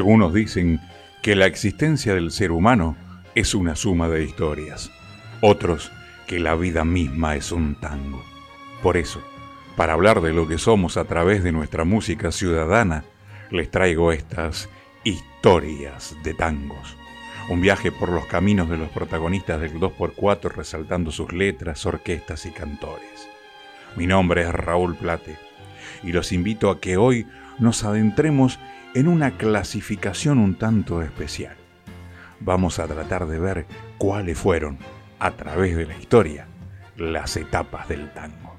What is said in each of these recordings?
Algunos dicen que la existencia del ser humano es una suma de historias. Otros que la vida misma es un tango. Por eso, para hablar de lo que somos a través de nuestra música ciudadana, les traigo estas historias de tangos. Un viaje por los caminos de los protagonistas del 2x4 resaltando sus letras, orquestas y cantores. Mi nombre es Raúl Plate y los invito a que hoy nos adentremos en una clasificación un tanto especial. Vamos a tratar de ver cuáles fueron, a través de la historia, las etapas del tango.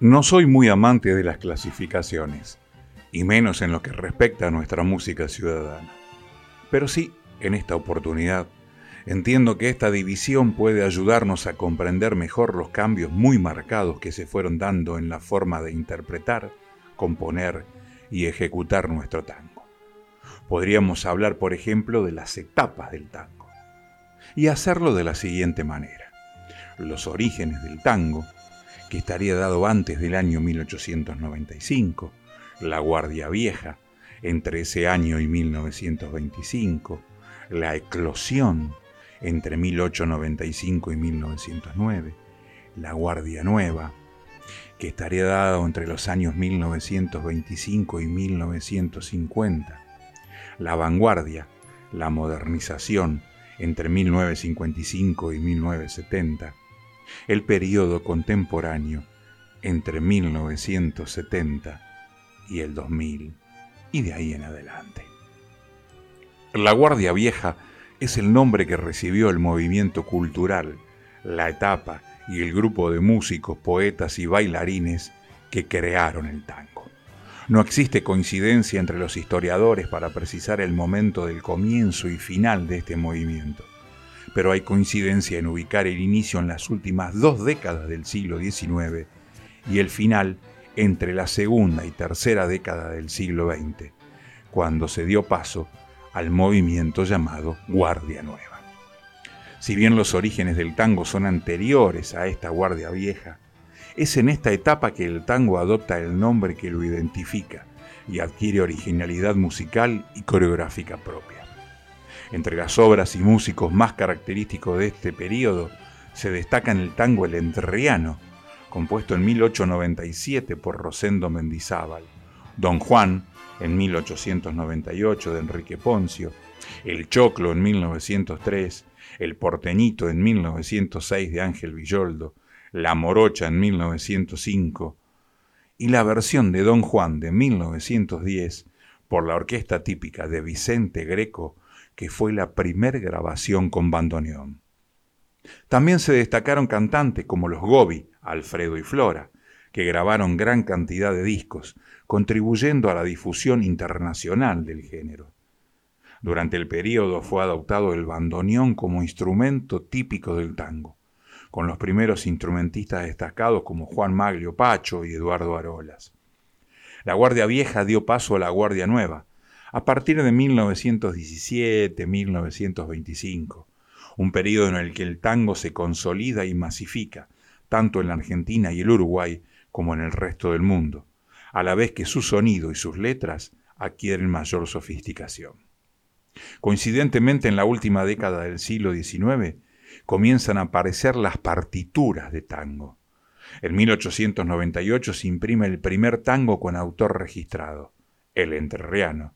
No soy muy amante de las clasificaciones, y menos en lo que respecta a nuestra música ciudadana. Pero sí, en esta oportunidad, entiendo que esta división puede ayudarnos a comprender mejor los cambios muy marcados que se fueron dando en la forma de interpretar, componer y ejecutar nuestro tango. Podríamos hablar, por ejemplo, de las etapas del tango, y hacerlo de la siguiente manera. Los orígenes del tango, que estaría dado antes del año 1895, la Guardia Vieja, entre ese año y 1925, La Eclosión, entre 1895 y 1909, La Guardia Nueva, que estaría dado entre los años 1925 y 1950, La Vanguardia, la Modernización, entre 1955 y 1970, el periodo contemporáneo, entre 1970 y el 2000 y de ahí en adelante. La Guardia Vieja es el nombre que recibió el movimiento cultural, la etapa y el grupo de músicos, poetas y bailarines que crearon el tango. No existe coincidencia entre los historiadores para precisar el momento del comienzo y final de este movimiento, pero hay coincidencia en ubicar el inicio en las últimas dos décadas del siglo XIX y el final entre la segunda y tercera década del siglo XX, cuando se dio paso al movimiento llamado Guardia Nueva. Si bien los orígenes del tango son anteriores a esta Guardia Vieja, es en esta etapa que el tango adopta el nombre que lo identifica y adquiere originalidad musical y coreográfica propia. Entre las obras y músicos más característicos de este periodo se destacan el tango el entrerriano, compuesto en 1897 por Rosendo Mendizábal, Don Juan en 1898 de Enrique Poncio, El Choclo en 1903, El Porteñito en 1906 de Ángel Villoldo, La Morocha en 1905 y la versión de Don Juan de 1910 por la orquesta típica de Vicente Greco, que fue la primer grabación con bandoneón. También se destacaron cantantes como los Gobi, Alfredo y Flora, que grabaron gran cantidad de discos, contribuyendo a la difusión internacional del género. Durante el período fue adoptado el bandoneón como instrumento típico del tango, con los primeros instrumentistas destacados como Juan Maglio Pacho y Eduardo Arolas. La Guardia Vieja dio paso a la Guardia Nueva, a partir de 1917-1925, un periodo en el que el tango se consolida y masifica, tanto en la Argentina y el Uruguay como en el resto del mundo, a la vez que su sonido y sus letras adquieren mayor sofisticación. Coincidentemente, en la última década del siglo XIX, comienzan a aparecer las partituras de tango. En 1898 se imprime el primer tango con autor registrado, El Entrerriano,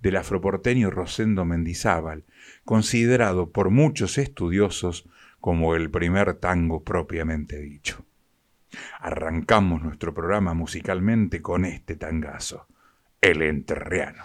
del afroporteño Rosendo Mendizábal, considerado por muchos estudiosos como el primer tango propiamente dicho. Arrancamos nuestro programa musicalmente con este tangazo, El Enterreano.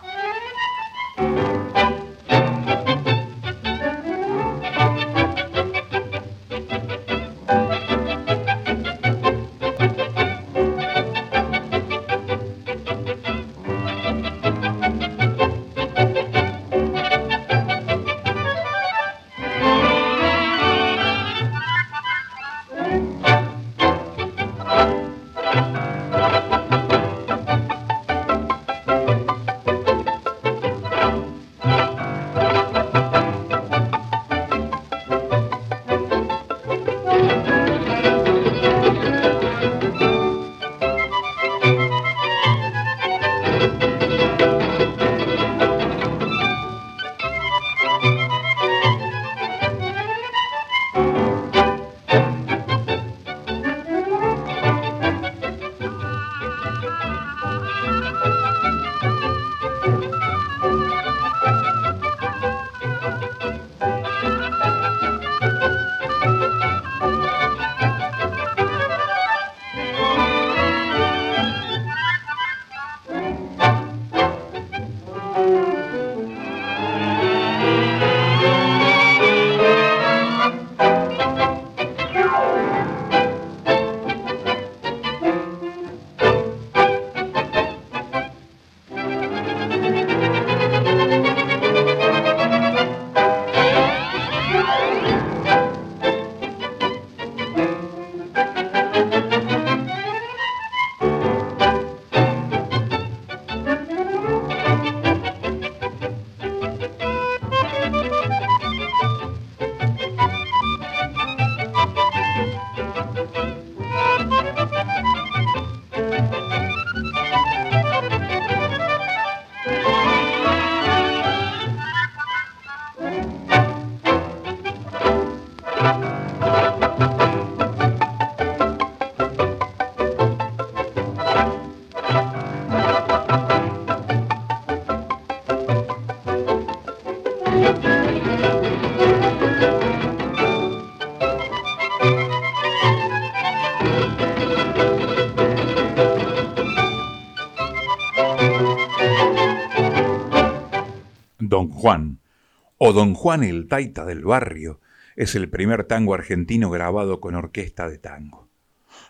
O Don Juan el Taita del Barrio, es el primer tango argentino grabado con orquesta de tango.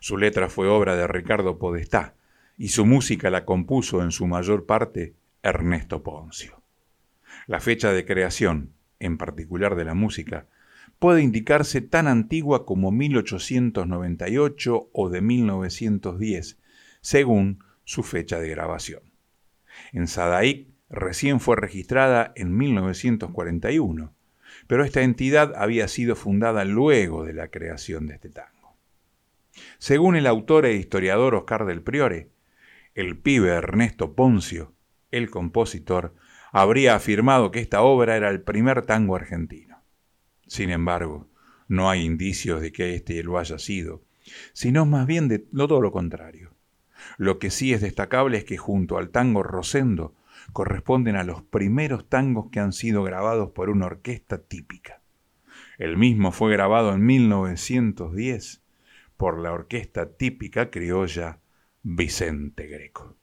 Su letra fue obra de Ricardo Podestá y su música la compuso en su mayor parte Ernesto Poncio. La fecha de creación, en particular de la música, puede indicarse tan antigua como 1898 o de 1910, según su fecha de grabación. En Sadaic recién fue registrada en 1941, pero esta entidad había sido fundada luego de la creación de este tango. Según el autor e historiador Oscar del Priore, el pibe Ernesto Poncio, el compositor, habría afirmado que esta obra era el primer tango argentino. Sin embargo, no hay indicios de que éste lo haya sido, sino más bien de todo lo contrario. Lo que sí es destacable es que junto al tango Rosendo corresponden a los primeros tangos que han sido grabados por una orquesta típica. El mismo fue grabado en 1910 por la orquesta típica criolla Vicente Greco.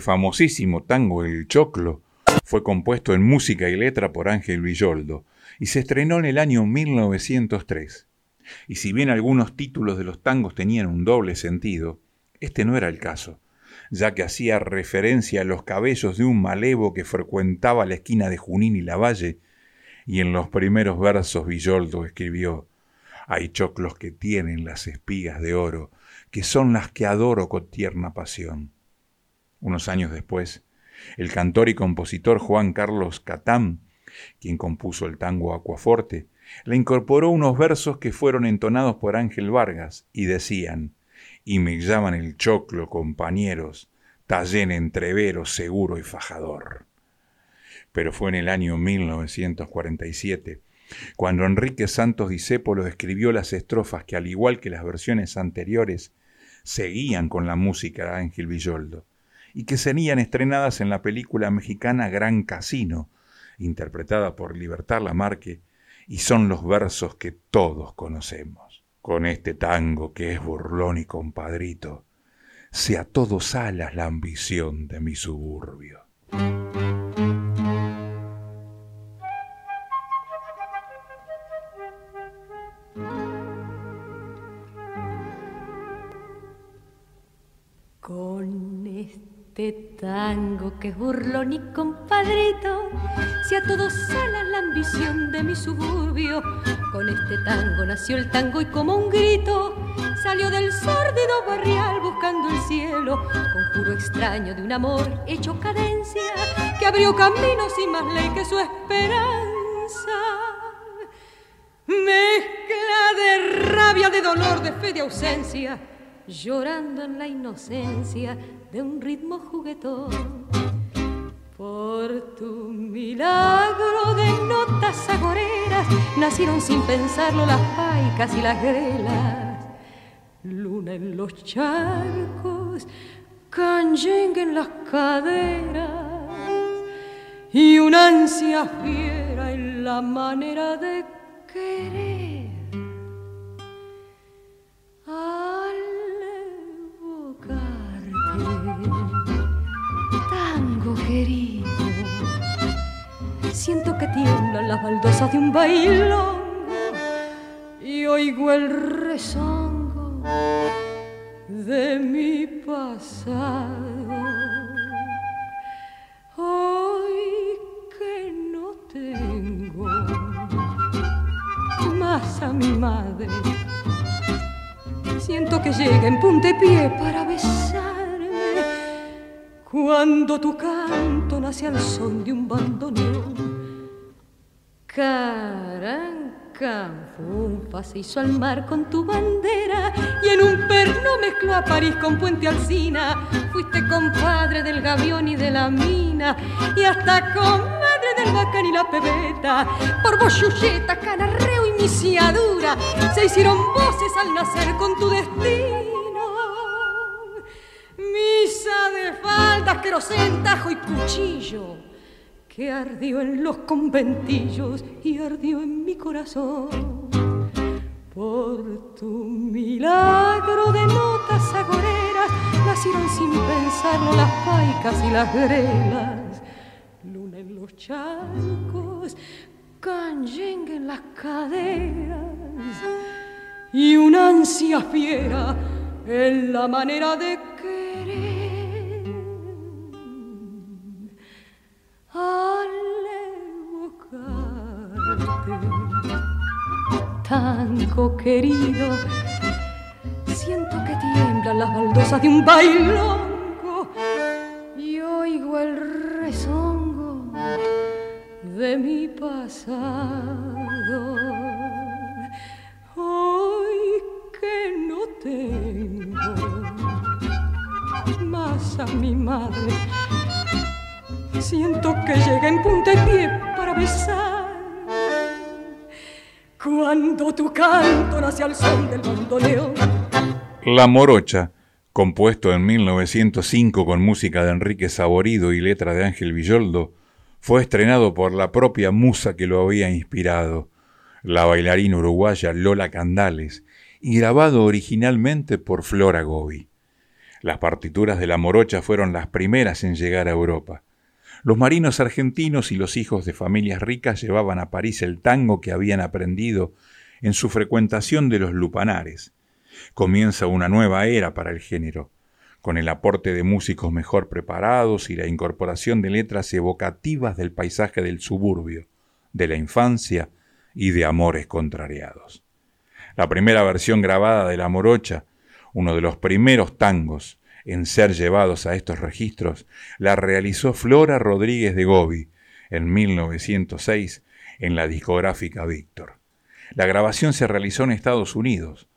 Famosísimo tango El Choclo fue compuesto en música y letra por Ángel Villoldo y se estrenó en el año 1903. Y si bien algunos títulos de los tangos tenían un doble sentido, este no era el caso, ya que hacía referencia a los cabellos de un malevo que frecuentaba la esquina de Junín y Lavalle, y en los primeros versos Villoldo escribió Hay choclos que tienen las espigas de oro, que son las que adoro con tierna pasión unos años después, el cantor y compositor Juan Carlos Catán, quien compuso el tango Acuaforte, le incorporó unos versos que fueron entonados por Ángel Vargas y decían, y me llaman el choclo, compañeros, tallén entrevero, seguro y fajador. Pero fue en el año 1947 Cuando Enrique Santos Discépolo escribió las estrofas que, al igual que las versiones anteriores, seguían con la música de Ángel Villoldo y que serían estrenadas en la película mexicana Gran Casino, interpretada por Libertad Lamarque, y son los versos que todos conocemos. Con este tango que es burlón y compadrito, se a todos alas la ambición de mi suburbio. Este tango que es burlón y compadrito, si a todos sala la ambición de mi suburbio, con este tango nació el tango y como un grito salió del sórdido barrial buscando el cielo, conjuro extraño de un amor hecho cadencia que abrió caminos y más ley que su esperanza. Mezcla de rabia, de dolor, de fe, de ausencia llorando en la inocencia de un ritmo juguetón. Por tu milagro de notas agoreras nacieron sin pensarlo las paicas y las grelas. Luna en los charcos, canyengue en las caderas y una ansia fiera en la manera de querer. tango querido. Siento que tiemblan las baldosas de un bailongo y oigo el rezongo de mi pasado. Hoy que no tengo más a mi madre, siento que llega en puntepié para besar cuando tu canto nace al son de un bandoneón. Caranca, funfa se hizo al mar con tu bandera y en un perno mezcló a París con Puente Alcina. Fuiste compadre del gavión y de la mina y hasta comadre del bacán y la pebeta. Por bochulleta, canarreo y misiadura se hicieron voces al nacer con tu destino. Faldas, querosén, tajo y cuchillo, que ardió en los conventillos y ardió en mi corazón. Por tu milagro de notas agoreras nacieron sin pensarlo las paicas y las grelas. Luna en los charcos, canyengue en las caderas y una ansia fiera en la manera de tango querido, siento que tiemblan las baldosas de un bailongo y oigo el rezongo de mi pasado. Hoy que no tengo más a mi madre. Siento que llega en pie para besar. Cuando tu canto nace al son del bandoneón. La Morocha, compuesto en 1905 con música de Enrique Saborido y letra de Ángel Villoldo, fue estrenado por la propia musa que lo había inspirado, la bailarina uruguaya Lola Candales, y grabado originalmente por Flora Gobi. Las partituras de la morocha fueron las primeras en llegar a Europa. Los marinos argentinos y los hijos de familias ricas llevaban a París el tango que habían aprendido en su frecuentación de los lupanares. Comienza una nueva era para el género, con el aporte de músicos mejor preparados y la incorporación de letras evocativas del paisaje del suburbio, de la infancia y de amores contrariados. La primera versión grabada de La Morocha, uno de los primeros tangos en ser llevados a estos registros, la realizó Flora Rodríguez de Gobi en 1906 en la discográfica Víctor. La grabación se realizó en Estados Unidos.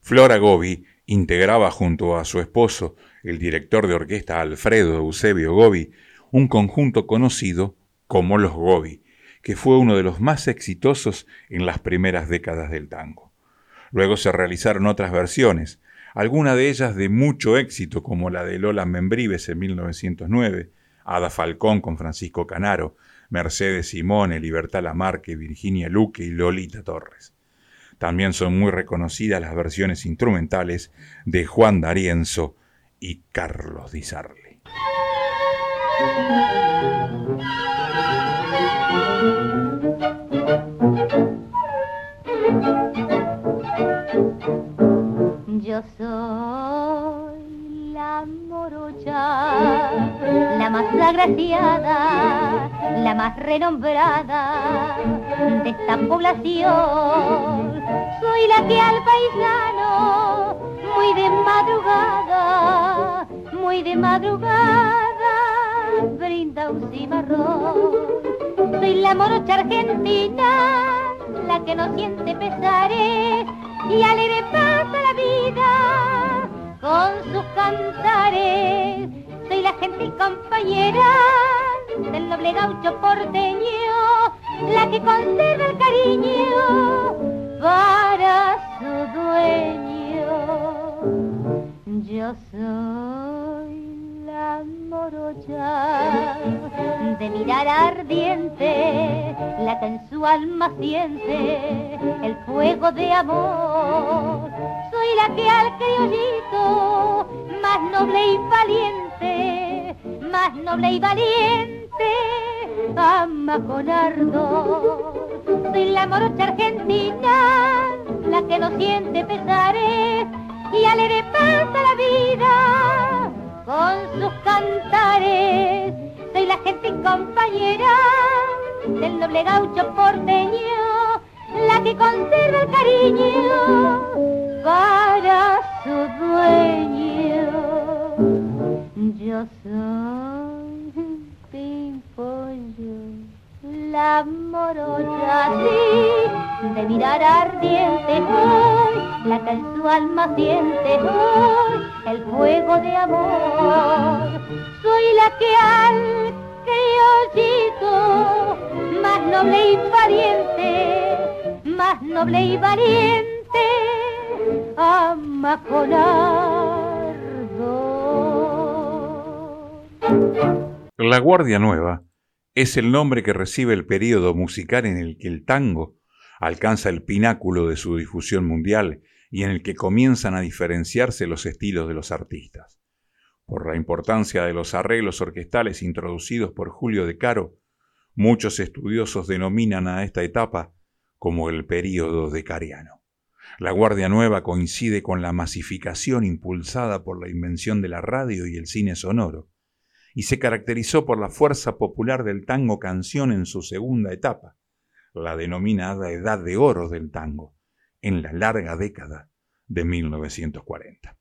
Flora Gobi integraba junto a su esposo, el director de orquesta Alfredo Eusebio Gobi, un conjunto conocido como los Gobi, que fue uno de los más exitosos en las primeras décadas del tango. Luego se realizaron otras versiones, algunas de ellas de mucho éxito, como la de Lola Membrives en 1909, Ada Falcón con Francisco Canaro, Mercedes Simone, Libertad Lamarque, Virginia Luque y Lolita Torres. También son muy reconocidas las versiones instrumentales de Juan D'Arienzo y Carlos Di Sarli. Yo soy la morocha, la más agraciada, la más renombrada de esta población. Soy la que al paisano, muy de madrugada, muy de madrugada, brinda un cimarrón. Soy la morocha argentina, la que no siente pesares y alegre pasa la vida con sus cantares. Soy la gentil compañera del noble gaucho porteño, la que conserva el cariño para su dueño. Yo soy la morocha de mirar ardiente, la que su alma siente el fuego de amor. Soy la que al criollito, más noble y valiente, más noble y valiente, ama con ardor. Soy la morocha argentina, la que no siente pesares y alegre pasa la vida con sus cantares. Soy la gente compañera del noble gaucho porteño, la que conserva el cariño para su dueño. Yo soy Pimpollo, la morocha así, de mirar ardiente hoy, la que en su alma siente hoy el fuego de amor. Soy la que al criollito, más noble y valiente, más noble y valiente, ama con La Guardia Nueva es el nombre que recibe el período musical en el que el tango alcanza el pináculo de su difusión mundial y en el que comienzan a diferenciarse los estilos de los artistas. Por la importancia de los arreglos orquestales introducidos por Julio de Caro, muchos estudiosos denominan a esta etapa como el período decariano. La Guardia Nueva coincide con la masificación impulsada por la invención de la radio y el cine sonoro, y se caracterizó por la fuerza popular del tango canción en su segunda etapa, la denominada Edad de Oro del tango, en la larga década de 1940.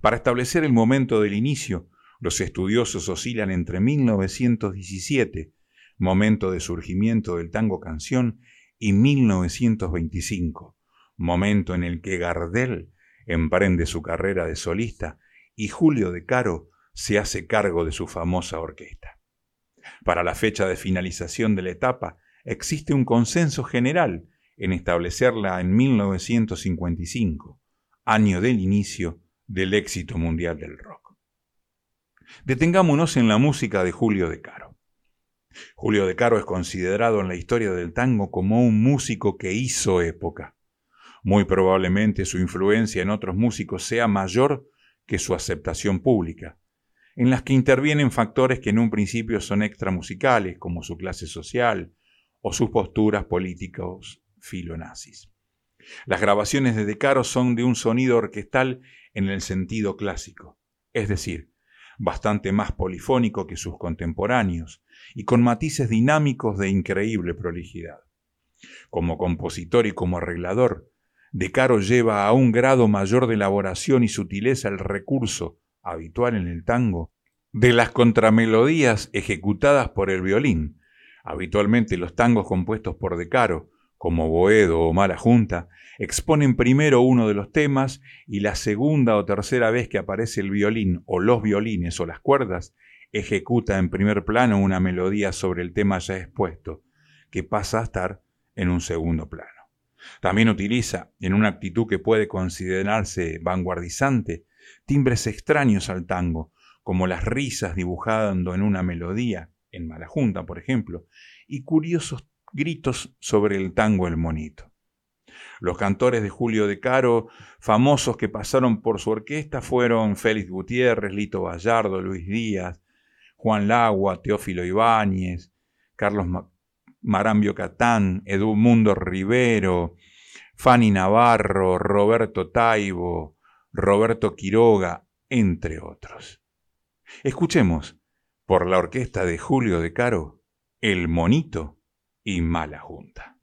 Para establecer el momento del inicio, los estudiosos oscilan entre 1917, momento de surgimiento del tango canción, y 1925, momento en el que Gardel emprende su carrera de solista y Julio de Caro se hace cargo de su famosa orquesta. Para la fecha de finalización de la etapa existe un consenso general en establecerla en 1955, año del inicio del éxito mundial del rock. Detengámonos en la música de Julio de Caro. Julio de Caro es considerado en la historia del tango como un músico que hizo época. Muy probablemente su influencia en otros músicos sea mayor que su aceptación pública, en las que intervienen factores que en un principio son extramusicales, como su clase social o sus posturas políticas filonazis. Las grabaciones de De Caro son de un sonido orquestal en el sentido clásico, es decir, bastante más polifónico que sus contemporáneos y con matices dinámicos de increíble prolijidad. Como compositor y como arreglador, De Caro lleva a un grado mayor de elaboración y sutileza el recurso, habitual en el tango, de las contramelodías ejecutadas por el violín. Habitualmente los tangos compuestos por De Caro como Boedo o Mala Junta, exponen primero uno de los temas y la segunda o tercera vez que aparece el violín o los violines o las cuerdas, ejecuta en primer plano una melodía sobre el tema ya expuesto, que pasa a estar en un segundo plano. También utiliza, en una actitud que puede considerarse vanguardizante, timbres extraños al tango, como las risas dibujando en una melodía, en Malajunta, por ejemplo, y curiosos gritos sobre el tango El Monito. Los cantores de Julio de Caro, famosos que pasaron por su orquesta, fueron Félix Gutiérrez, Lito Vallardo, Luis Díaz, Juan Lagua, Teófilo Ibáñez, Carlos Marambio Catán, Edmundo Rivero, Fanny Navarro, Roberto Taibo, Roberto Quiroga, entre otros. Escuchemos, por la orquesta de Julio de Caro, El Monito y Mala Junta.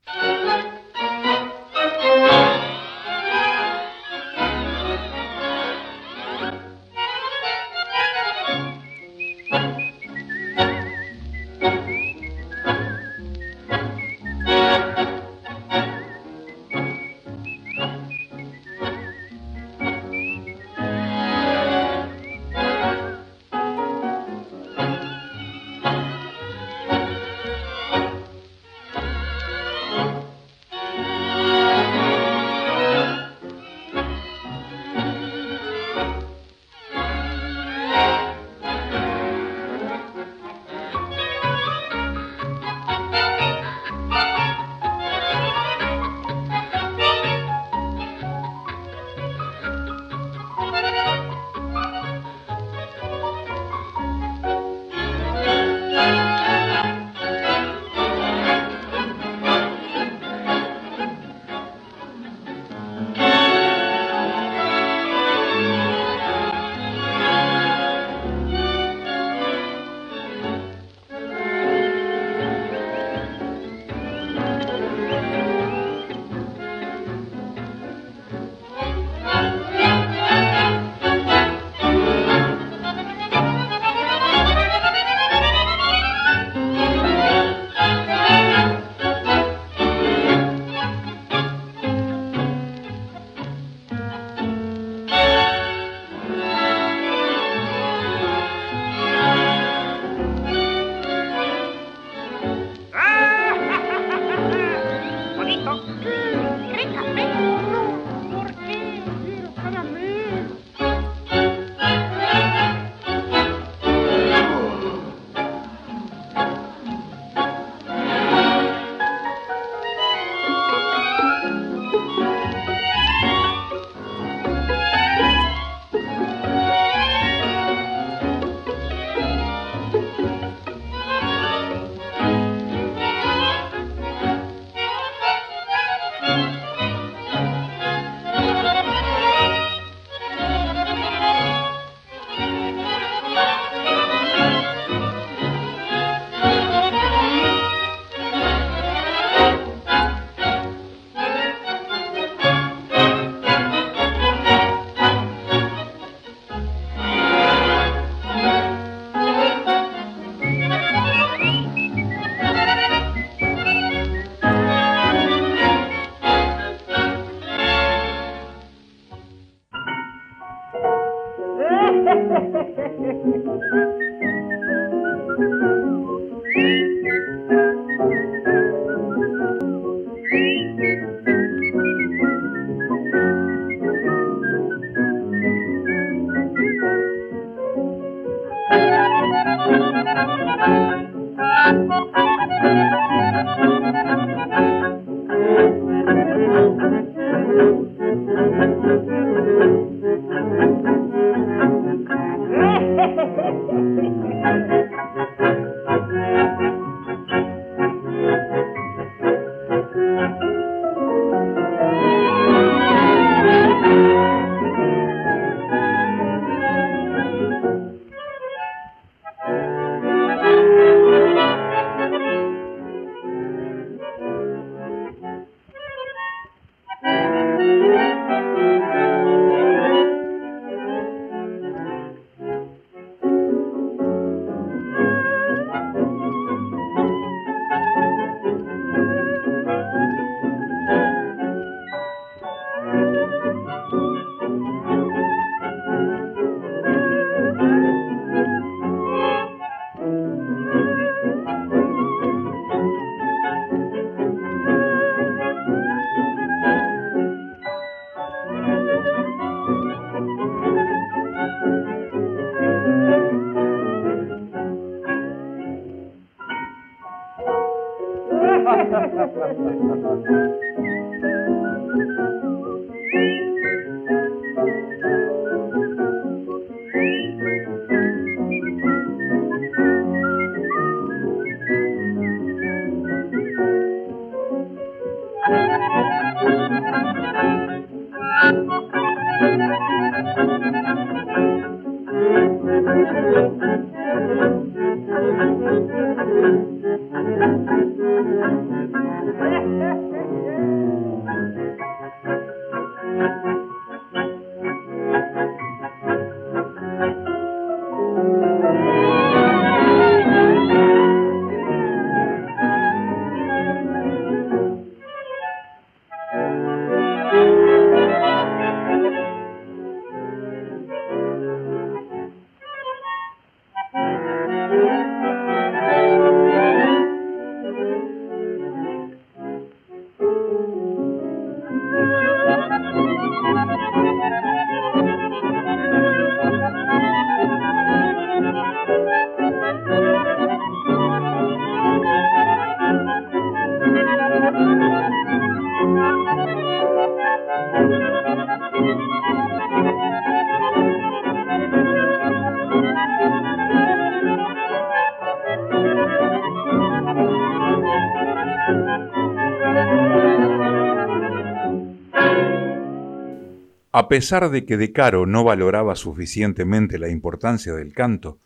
Pesar de que De Caro no valoraba suficientemente la importancia del canto,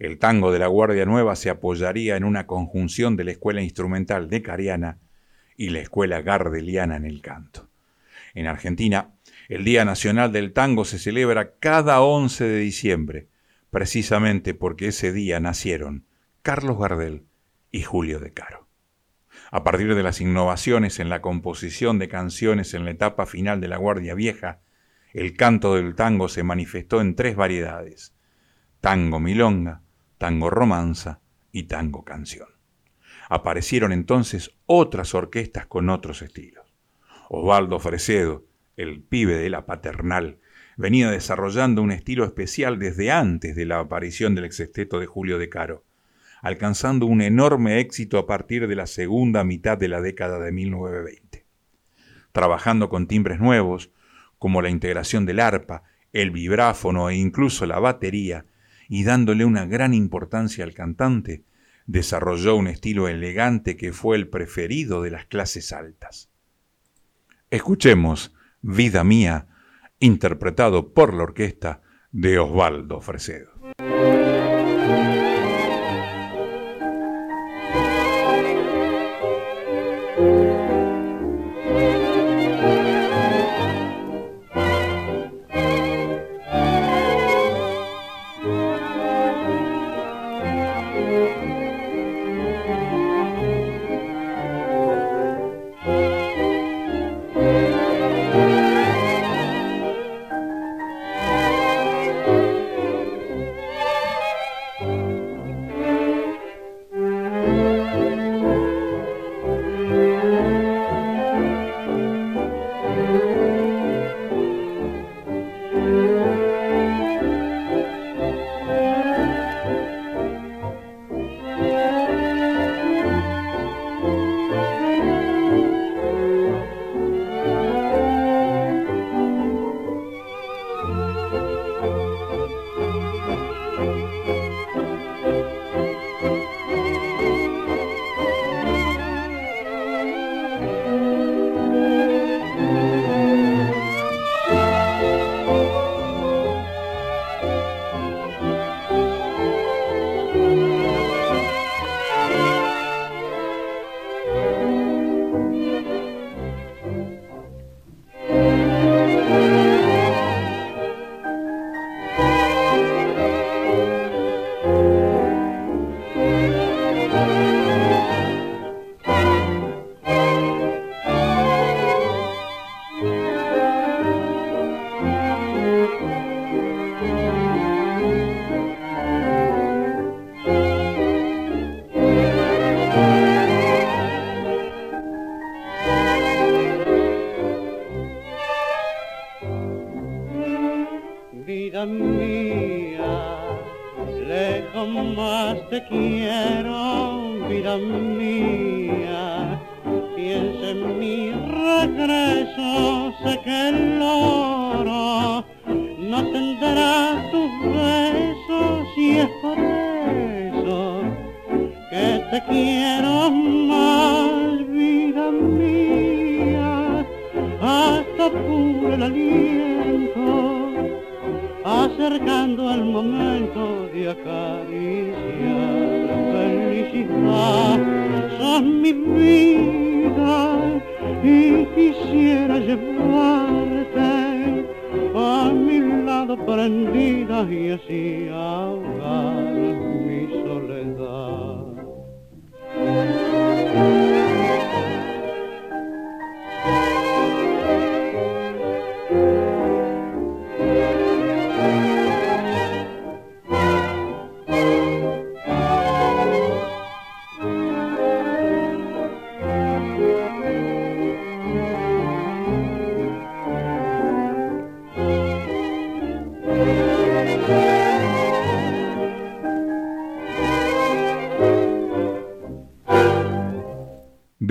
el tango de la Guardia Nueva se apoyaría en una conjunción de la escuela instrumental de Cariana y la escuela gardeliana en el canto. En Argentina, el Día Nacional del Tango se celebra cada 11 de diciembre, precisamente porque ese día nacieron Carlos Gardel y Julio De Caro. A partir de las innovaciones en la composición de canciones en la etapa final de la Guardia Vieja, el canto del tango se manifestó en tres variedades, tango milonga, tango romanza y tango canción. Aparecieron entonces otras orquestas con otros estilos. Osvaldo Fresedo, el pibe de la paternal, venía desarrollando un estilo especial desde antes de la aparición del exesteto de Julio de Caro, alcanzando un enorme éxito a partir de la segunda mitad de la década de 1920. Trabajando con timbres nuevos, como la integración del arpa, el vibráfono e incluso la batería, y dándole una gran importancia al cantante, desarrolló un estilo elegante que fue el preferido de las clases altas. Escuchemos Vida Mía, interpretado por la orquesta de Osvaldo Fresedo.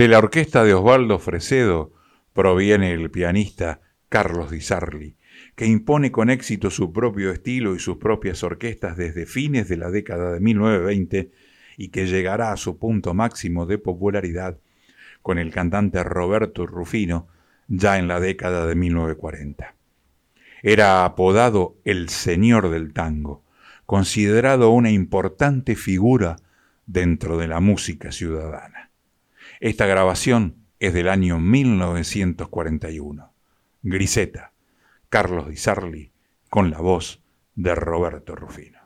De la orquesta de Osvaldo Fresedo proviene el pianista Carlos Di Sarli, que impone con éxito su propio estilo y sus propias orquestas desde fines de la década de 1920 y que llegará a su punto máximo de popularidad con el cantante Roberto Rufino ya en la década de 1940. Era apodado el Señor del Tango, considerado una importante figura dentro de la música ciudadana. Esta grabación es del año 1941. Griseta, Carlos Di Sarli, con la voz de Roberto Rufino.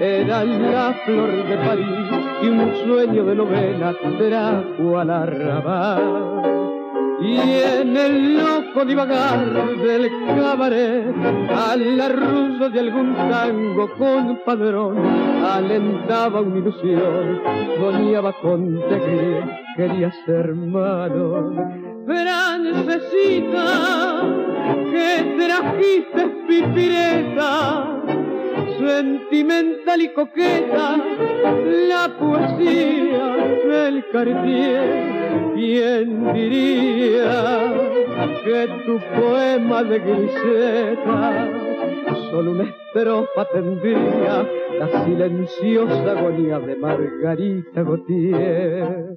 Era la flor de París y un sueño de novela trajo al arrabal. Y en el loco divagar del cabaret, a la rusa de algún tango con padrón, alentaba una ilusión, soñaba con te quería ser malo. Francesita, que trajiste pipireta, sentimental y coqueta, la poesía del Cartier. ¿Quién diría que tu poema de griseta solo una estrofa tendría la silenciosa agonía de Margarita Gautier?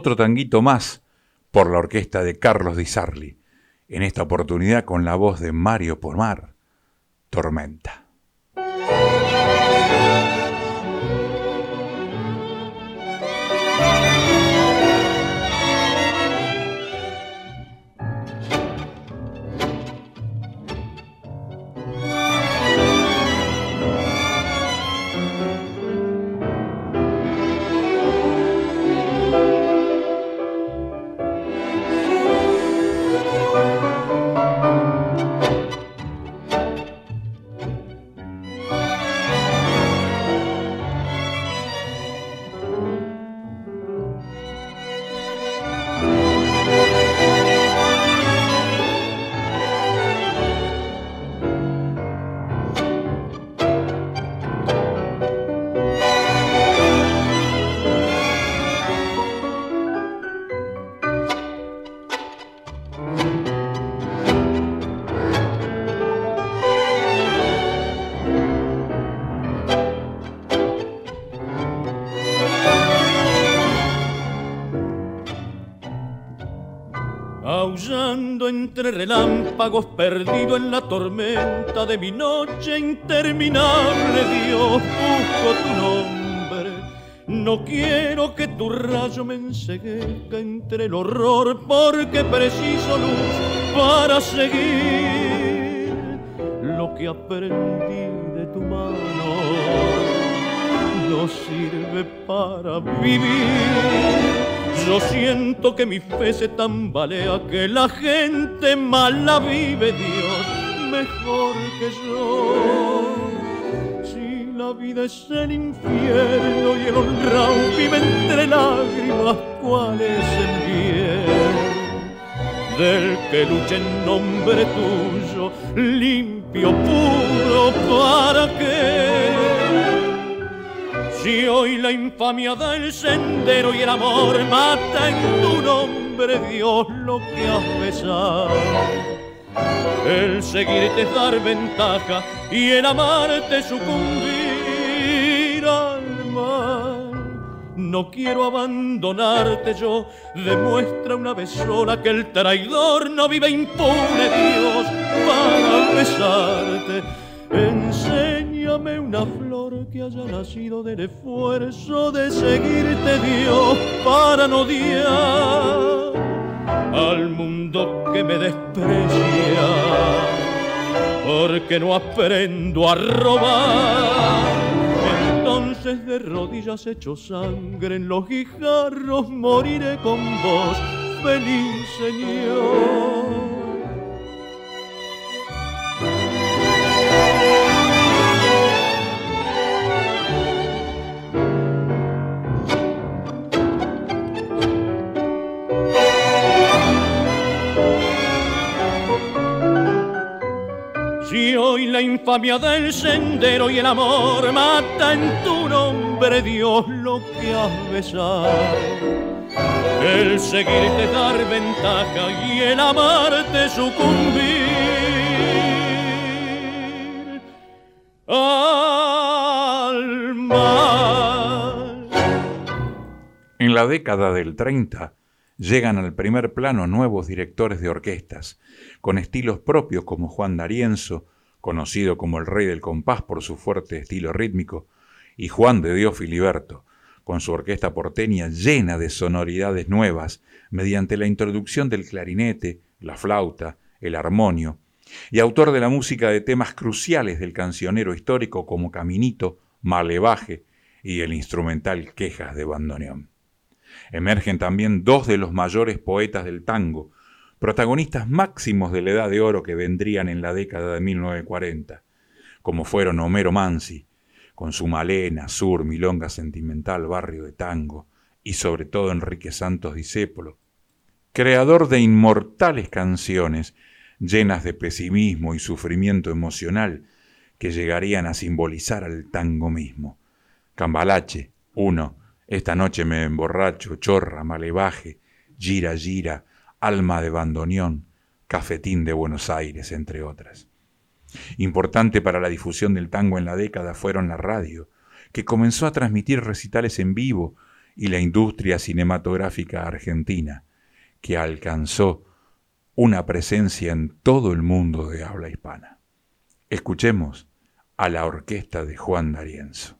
Otro tanguito más por la orquesta de Carlos Di Sarli, en esta oportunidad con la voz de Mario Pomar, Tormenta. Perdido en la tormenta de mi noche interminable, Dios, busco tu nombre. No quiero que tu rayo me enseguezca entre el horror, porque preciso luz para seguir lo que aprendí de tu mano. No sirve para vivir yo siento que mi fe se tambalea, que la gente mala vive Dios mejor que yo. Si la vida es el infierno y el honrado vive entre lágrimas, ¿cuál es el bien? Del que lucha en nombre tuyo, limpio, puro, ¿para qué? Si hoy la infamia del sendero y el amor mata en tu nombre, Dios, lo que has besado. El seguirte es dar ventaja y el amarte sucumbir al mal. No quiero abandonarte yo, demuestra una vez sola que el traidor no vive impune, Dios, para besarte. Enséñame una flor que haya nacido del esfuerzo de seguirte Dios para no odiar al mundo que me desprecia, porque no aprendo a robar. Entonces de rodillas hecho sangre en los guijarros moriré con vos, feliz Señor. Si hoy la infamia del sendero y el amor mata en tu nombre, Dios, lo que has besado. El seguirte dar ventaja y el amarte sucumbir al mal. En la década del 30 llegan al primer plano nuevos directores de orquestas con estilos propios como Juan D'Arienzo, conocido como el rey del compás por su fuerte estilo rítmico, y Juan de Dios Filiberto, con su orquesta porteña llena de sonoridades nuevas mediante la introducción del clarinete, la flauta, el armonio, y autor de la música de temas cruciales del cancionero histórico como Caminito, Malevaje y el instrumental Quejas de Bandoneón. Emergen también dos de los mayores poetas del tango, protagonistas máximos de la Edad de Oro que vendrían en la década de 1940, como fueron Homero Mansi, con su Malena, Sur, Milonga Sentimental, Barrio de Tango, y sobre todo Enrique Santos Discépolo, creador de inmortales canciones llenas de pesimismo y sufrimiento emocional que llegarían a simbolizar al tango mismo. Cambalache, uno, Esta noche me emborracho, chorra, malevaje, gira, gira, Alma de Bandoneón, Cafetín de Buenos Aires, entre otras. Importante para la difusión del tango en la década fueron la radio, que comenzó a transmitir recitales en vivo, y la industria cinematográfica argentina, que alcanzó una presencia en todo el mundo de habla hispana. Escuchemos a la orquesta de Juan D'Arienzo.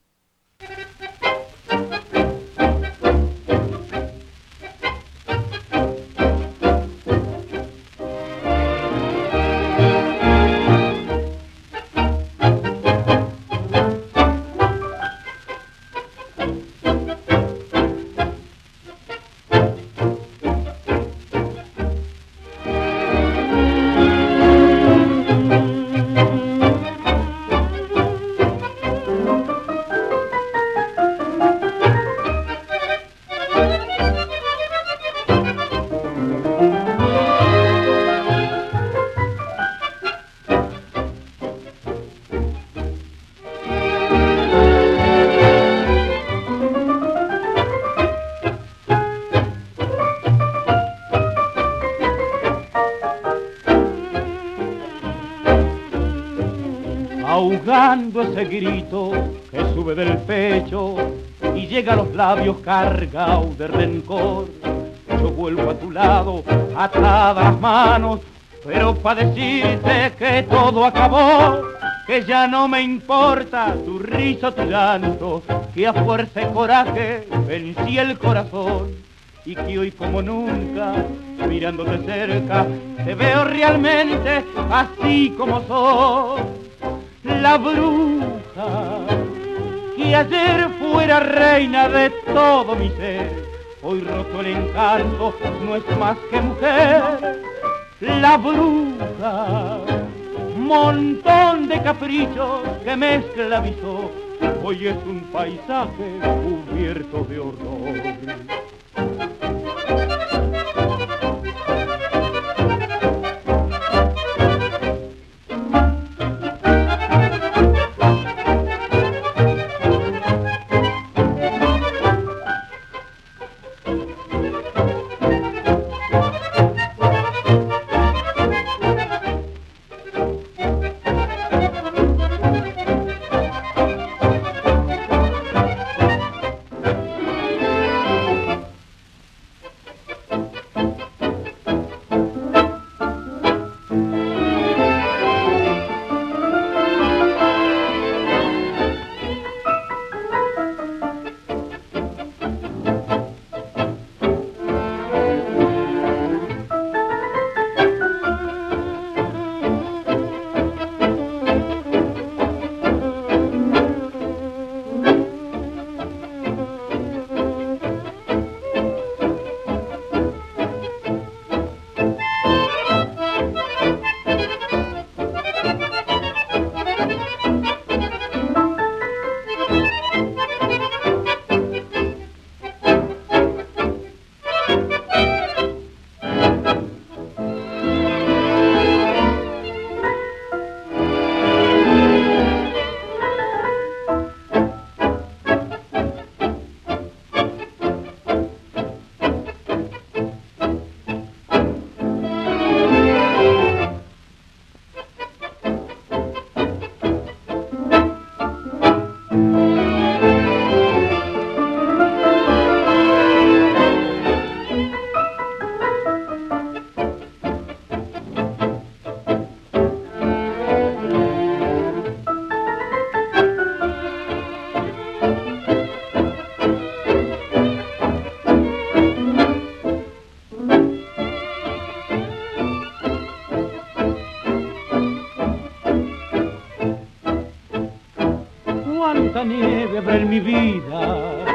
Ese grito que sube del pecho y llega a los labios cargado de rencor. Yo vuelvo a tu lado, atadas manos, pero para decirte que todo acabó, que ya no me importa tu risa, tu llanto, que a fuerza y coraje vencí el corazón y que hoy como nunca, mirándote cerca, te veo realmente así como soy, la bruja que ayer fuera reina de todo mi ser, hoy roto el encanto, no es más que mujer, la bruja, montón de caprichos que me esclavizó, hoy es un paisaje cubierto de horror. En mi vida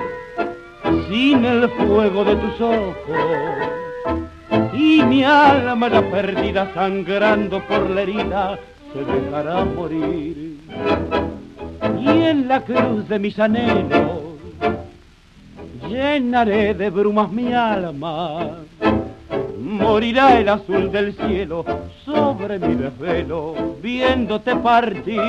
sin el fuego de tus ojos. Y mi alma ya perdida sangrando por la herida se dejará morir. Y en la cruz de mis anhelos llenaré de brumas mi alma. Morirá el azul del cielo sobre mi desvelo viéndote partir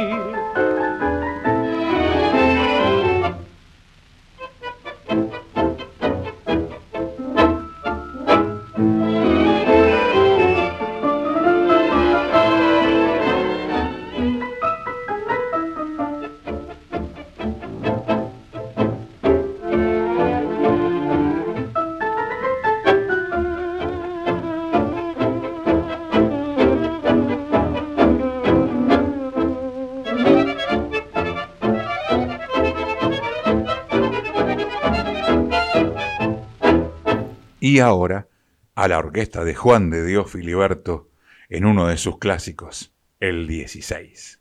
y ahora a la orquesta de Juan de Dios Filiberto en uno de sus clásicos, el 16.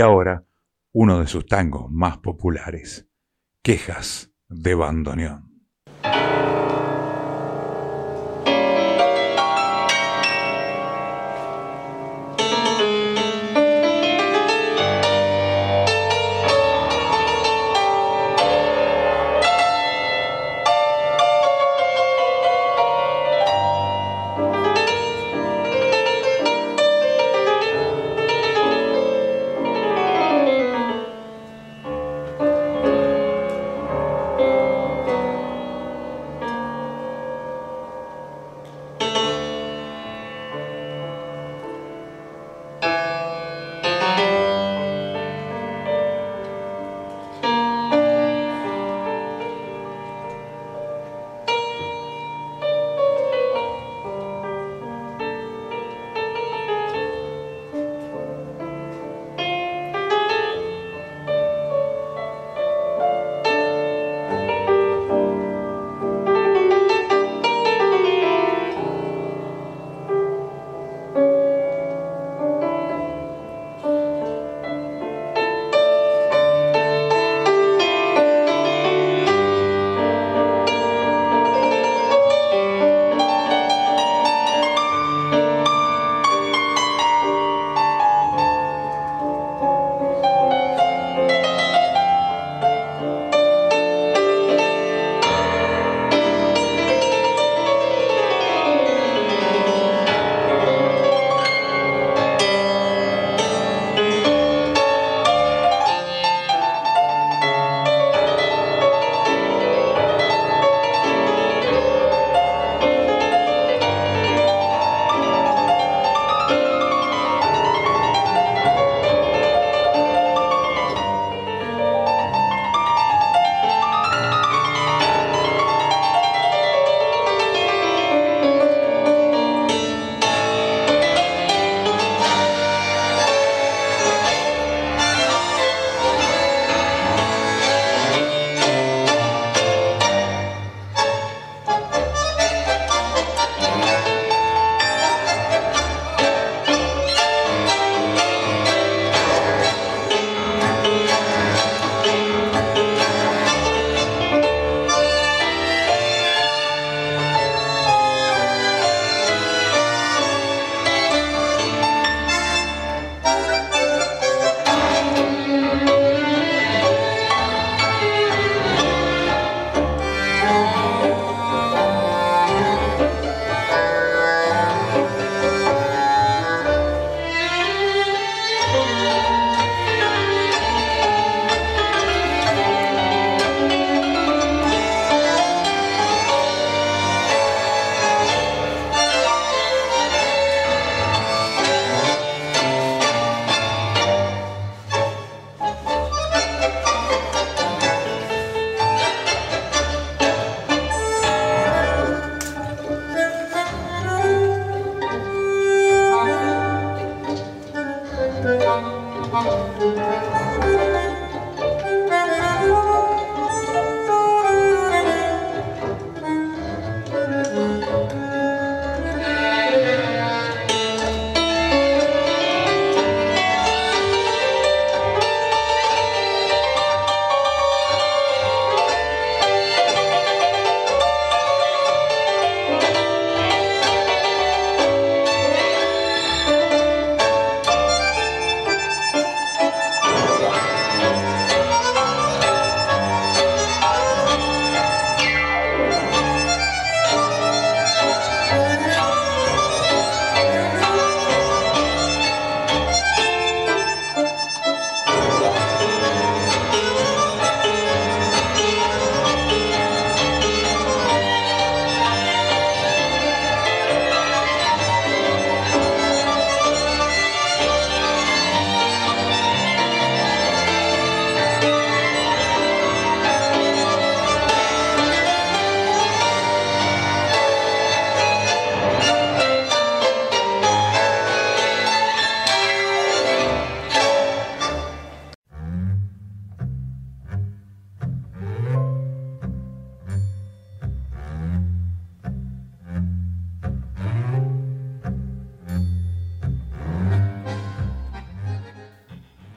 Y ahora, uno de sus tangos más populares, Quejas de Bandoneón.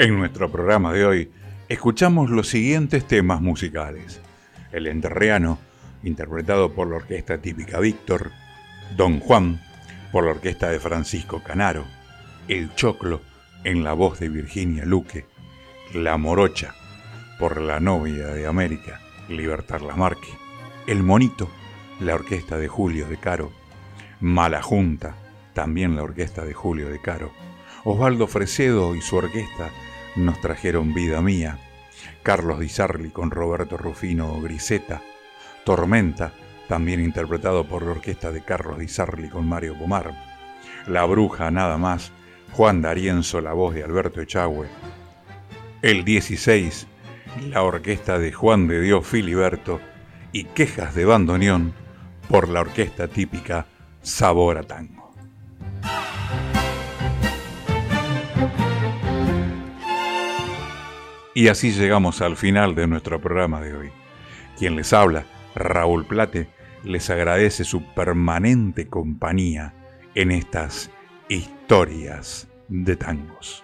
En nuestro programa de hoy escuchamos los siguientes temas musicales. El enterreano, interpretado por la orquesta típica Víctor, Don Juan, por la orquesta de Francisco Canaro, El Choclo, en la voz de Virginia Luque, La Morocha, por la novia de América, Libertad Lamarque, El Monito, la orquesta de Julio de Caro, Mala Junta, también la orquesta de Julio de Caro, Osvaldo Fresedo y su orquesta nos trajeron Vida Mía, Carlos Di Sarli con Roberto Rufino Griseta, Tormenta, también interpretado por la orquesta de Carlos Di Sarli con Mario Pomar, La Bruja nada más, Juan D'Arienzo, la voz de Alberto Echagüe, El 16, la orquesta de Juan de Dios Filiberto y Quejas de Bandoneón por la orquesta típica Sabor a. Y así llegamos al final de nuestro programa de hoy. Quien les habla, Raúl Plate, les agradece su permanente compañía en estas historias de tangos.